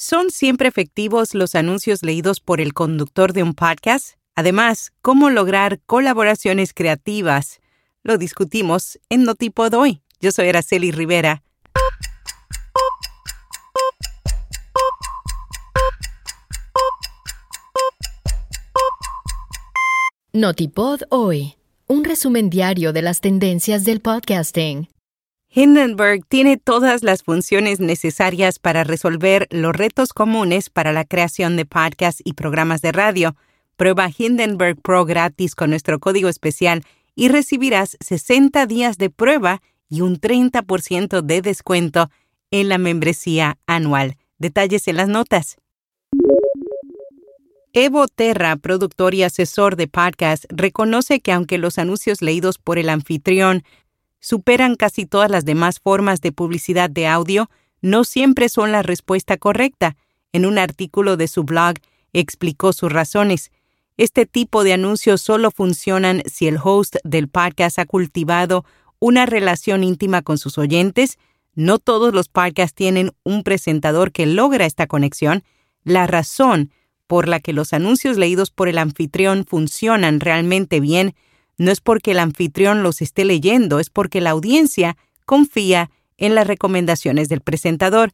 ¿Son siempre efectivos los anuncios leídos por el conductor de un podcast? Además, ¿cómo lograr colaboraciones creativas? Lo discutimos en Notipod hoy. Yo soy Araceli Rivera. Notipod hoy, un resumen diario de las tendencias del podcasting. Hindenburg tiene todas las funciones necesarias para resolver los retos comunes para la creación de podcasts y programas de radio. Prueba Hindenburg Pro gratis con nuestro código especial y recibirás 60 días de prueba y un 30% de descuento en la membresía anual. Detalles en las notas. Evo Terra, productor y asesor de podcast, reconoce que aunque los anuncios leídos por el anfitrión superan casi todas las demás formas de publicidad de audio, no siempre son la respuesta correcta. En un artículo de su blog explicó sus razones. Este tipo de anuncios solo funcionan si el host del podcast ha cultivado una relación íntima con sus oyentes. No todos los podcasts tienen un presentador que logra esta conexión. La razón por la que los anuncios leídos por el anfitrión funcionan realmente bien no es porque el anfitrión los esté leyendo, es porque la audiencia confía en las recomendaciones del presentador.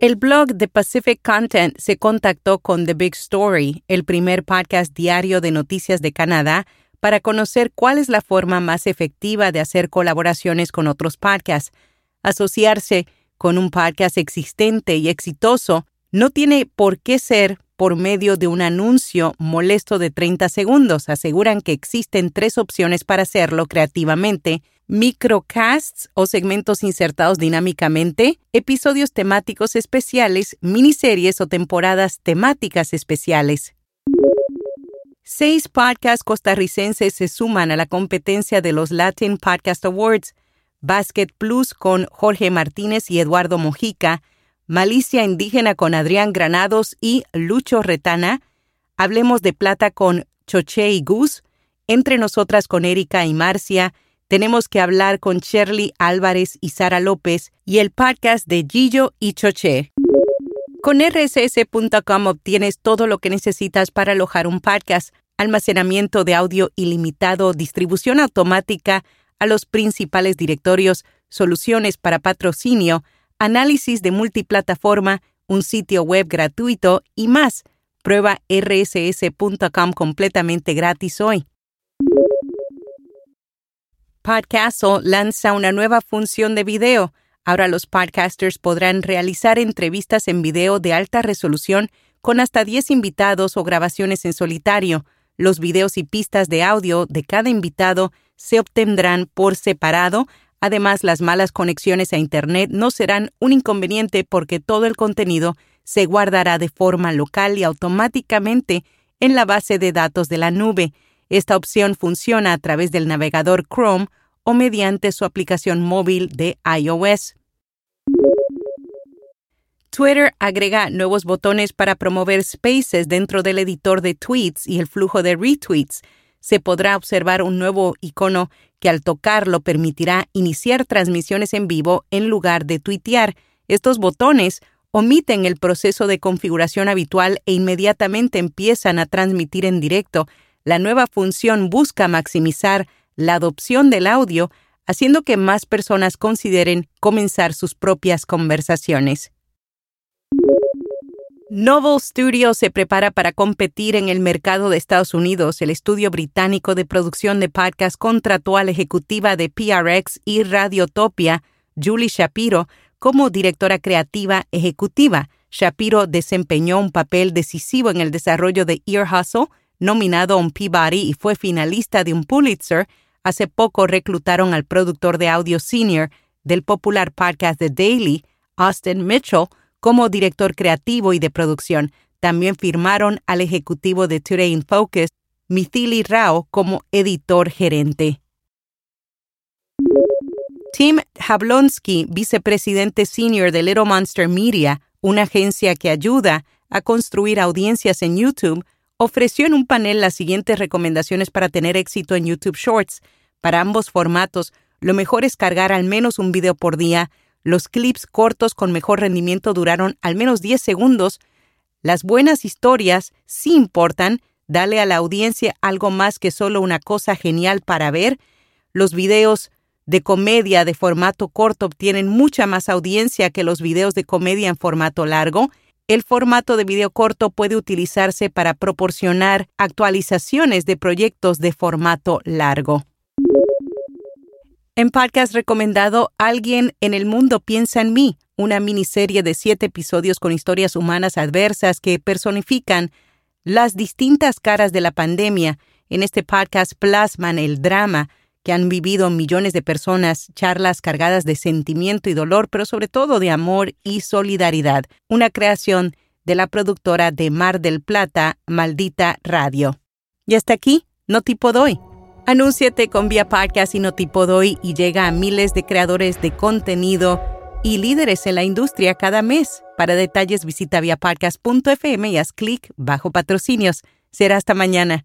El blog de Pacific Content se contactó con The Big Story, el primer podcast diario de noticias de Canadá, para conocer cuál es la forma más efectiva de hacer colaboraciones con otros podcasts. Asociarse con un podcast existente y exitoso no tiene por qué ser por medio de un anuncio molesto de 30 segundos. Aseguran que existen tres opciones para hacerlo creativamente. Microcasts o segmentos insertados dinámicamente, episodios temáticos especiales, miniseries o temporadas temáticas especiales. Seis podcasts costarricenses se suman a la competencia de los Latin Podcast Awards. Basket Plus con Jorge Martínez y Eduardo Mojica, Malicia Indígena con Adrián Granados y Lucho Retana, Hablemos de Plata con Choche y Gus, Entre Nosotras con Erika y Marcia, Tenemos que hablar con Shirley Álvarez y Sara López y el podcast de Gillo y Choche. Con rss.com obtienes todo lo que necesitas para alojar un podcast, almacenamiento de audio ilimitado, distribución automática a los principales directorios, soluciones para patrocinio, análisis de multiplataforma, un sitio web gratuito y más. Prueba rss.com completamente gratis hoy. Podcasto lanza una nueva función de video. Ahora los podcasters podrán realizar entrevistas en video de alta resolución con hasta 10 invitados o grabaciones en solitario. Los videos y pistas de audio de cada invitado se obtendrán por separado Además, las malas conexiones a Internet no serán un inconveniente porque todo el contenido se guardará de forma local y automáticamente en la base de datos de la nube. Esta opción funciona a través del navegador Chrome o mediante su aplicación móvil de iOS. Twitter agrega nuevos botones para promover spaces dentro del editor de tweets y el flujo de retweets. Se podrá observar un nuevo icono que al tocarlo permitirá iniciar transmisiones en vivo en lugar de tuitear. Estos botones omiten el proceso de configuración habitual e inmediatamente empiezan a transmitir en directo. La nueva función busca maximizar la adopción del audio, haciendo que más personas consideren comenzar sus propias conversaciones. Novel Studio se prepara para competir en el mercado de Estados Unidos. El estudio británico de producción de podcast contrató a la ejecutiva de PRX y Radiotopia, Julie Shapiro, como directora creativa ejecutiva. Shapiro desempeñó un papel decisivo en el desarrollo de Ear Hustle, nominado a un Peabody y fue finalista de un Pulitzer. Hace poco reclutaron al productor de audio senior del popular podcast The Daily, Austin Mitchell, como director creativo y de producción. También firmaron al ejecutivo de Today in Focus, Mithili Rao, como editor gerente. Tim Jablonski, vicepresidente senior de Little Monster Media, una agencia que ayuda a construir audiencias en YouTube, ofreció en un panel las siguientes recomendaciones para tener éxito en YouTube Shorts. Para ambos formatos, lo mejor es cargar al menos un video por día, Los clips cortos con mejor rendimiento duraron al menos 10 segundos. Las buenas historias sí importan. Dale a la audiencia algo más que solo una cosa genial para ver. Los videos de comedia de formato corto obtienen mucha más audiencia que los videos de comedia en formato largo. El formato de video corto puede utilizarse para proporcionar actualizaciones de proyectos de formato largo. En podcast recomendado Alguien en el mundo piensa en mí, una miniserie de siete episodios con historias humanas adversas que personifican las distintas caras de la pandemia. En este podcast plasman el drama que han vivido millones de personas, charlas cargadas de sentimiento y dolor, pero sobre todo de amor y solidaridad, una creación de la productora de Mar del Plata, Maldita Radio. Y hasta aquí, no tipo doy. Anúnciate con Vía Podcast y Notipodoy y llega a miles de creadores de contenido y líderes en la industria cada mes. Para detalles visita viapodcast.fm y haz clic bajo patrocinios. Será hasta mañana.